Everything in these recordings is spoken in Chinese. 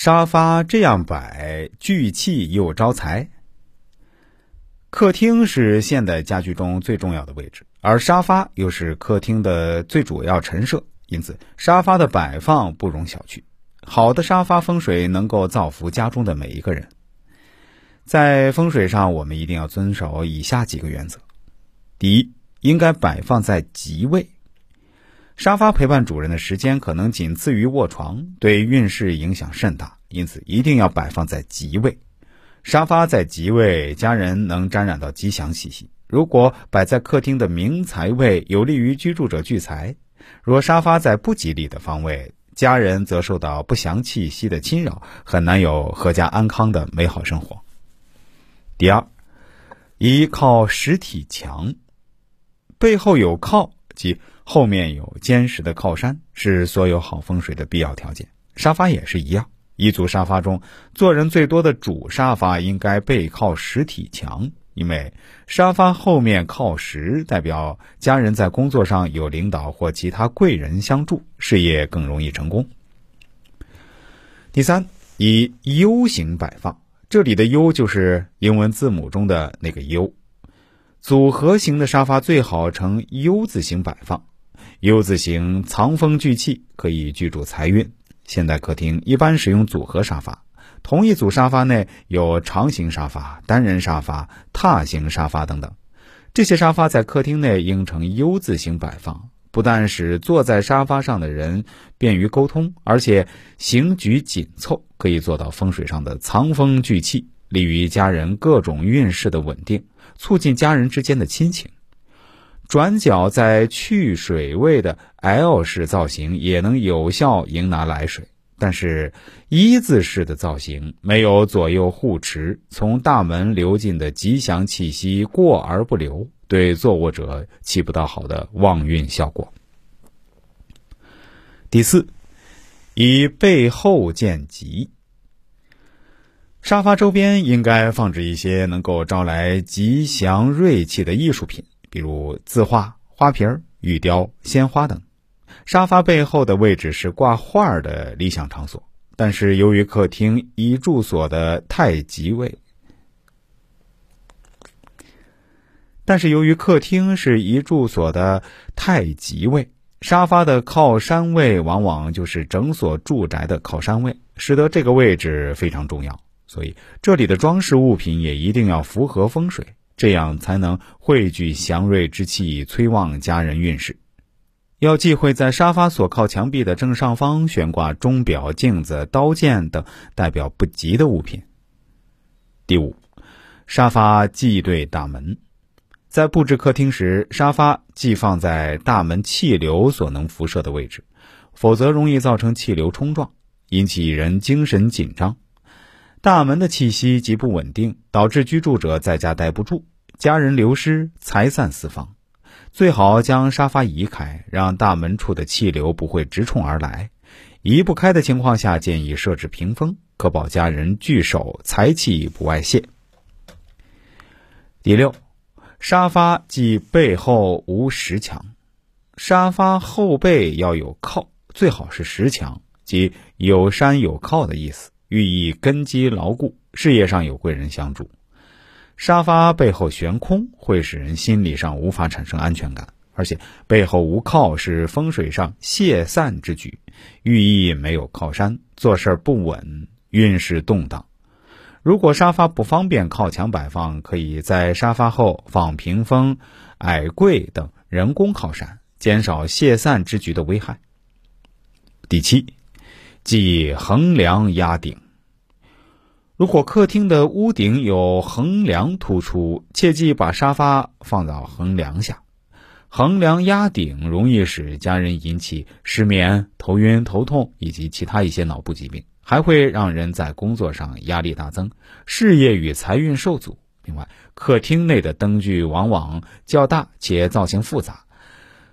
沙发这样摆，聚气又招财。客厅是现代家居中最重要的位置，而沙发又是客厅的最主要陈设，因此沙发的摆放不容小觑。好的沙发风水能够造福家中的每一个人。在风水上，我们一定要遵守以下几个原则：第一，应该摆放在吉位。沙发陪伴主人的时间可能仅次于卧床，对运势影响甚大，因此一定要摆放在吉位。沙发在吉位，家人能沾染到吉祥气息。如果摆在客厅的明财位，有利于居住者聚财；若沙发在不吉利的方位，家人则受到不祥气息的侵扰，很难有阖家安康的美好生活。第二，依靠实体墙，背后有靠，即后面有坚实的靠山，是所有好风水的必要条件。沙发也是一样。一组沙发中，坐人最多的主沙发应该背靠实体墙，因为沙发后面靠实，代表家人在工作上有领导或其他贵人相助，事业更容易成功。第三，以 U 型摆放，这里的 U 就是英文字母中的那个 U。组合型的沙发最好呈 U 字形摆放，U 字形藏风聚气，可以聚住财运。现代客厅一般使用组合沙发，同一组沙发内有长形沙发、单人沙发、榻形沙发等等。这些沙发在客厅内应呈 U 字形摆放，不但使坐在沙发上的人便于沟通，而且形局紧凑，可以做到风水上的藏风聚气，利于家人各种运势的稳定，促进家人之间的亲情。转角在去水位的 L 式造型也能有效迎拿来水，但是一字式的造型没有左右护持，从大门流进的吉祥气息过而不留，对坐卧者起不到好的旺运效果。第四，以背后见吉，沙发周边应该放置一些能够招来吉祥瑞气的艺术品。比如字画、花瓶、玉雕、鲜花等，沙发背后的位置是挂画的理想场所。但是由于客厅一住所的太极位，但是由于客厅是一住所的太极位，沙发的靠山位往往就是整所住宅的靠山位，使得这个位置非常重要。所以这里的装饰物品也一定要符合风水。这样才能汇聚祥瑞之气，催旺家人运势。要忌讳在沙发所靠墙壁的正上方悬挂钟表、镜子、刀剑等代表不吉的物品。第五，沙发忌对大门。在布置客厅时，沙发忌放在大门气流所能辐射的位置，否则容易造成气流冲撞，引起人精神紧张。大门的气息极不稳定，导致居住者在家待不住，家人流失，财散四方。最好将沙发移开，让大门处的气流不会直冲而来。移不开的情况下，建议设置屏风，可保家人聚首，财气不外泄。第六，沙发即背后无石墙，沙发后背要有靠，最好是石墙，即有山有靠的意思。寓意根基牢固，事业上有贵人相助。沙发背后悬空会使人心理上无法产生安全感，而且背后无靠是风水上泄散之举，寓意没有靠山，做事不稳，运势动荡。如果沙发不方便靠墙摆放，可以在沙发后放屏风、矮柜等人工靠山，减少泄散之局的危害。第七。即横梁压顶。如果客厅的屋顶有横梁突出，切记把沙发放到横梁下。横梁压顶容易使家人引起失眠、头晕、头痛以及其他一些脑部疾病，还会让人在工作上压力大增，事业与财运受阻。另外，客厅内的灯具往往较大且造型复杂，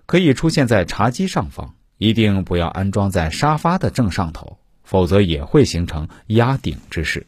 可以出现在茶几上方。一定不要安装在沙发的正上头，否则也会形成压顶之势。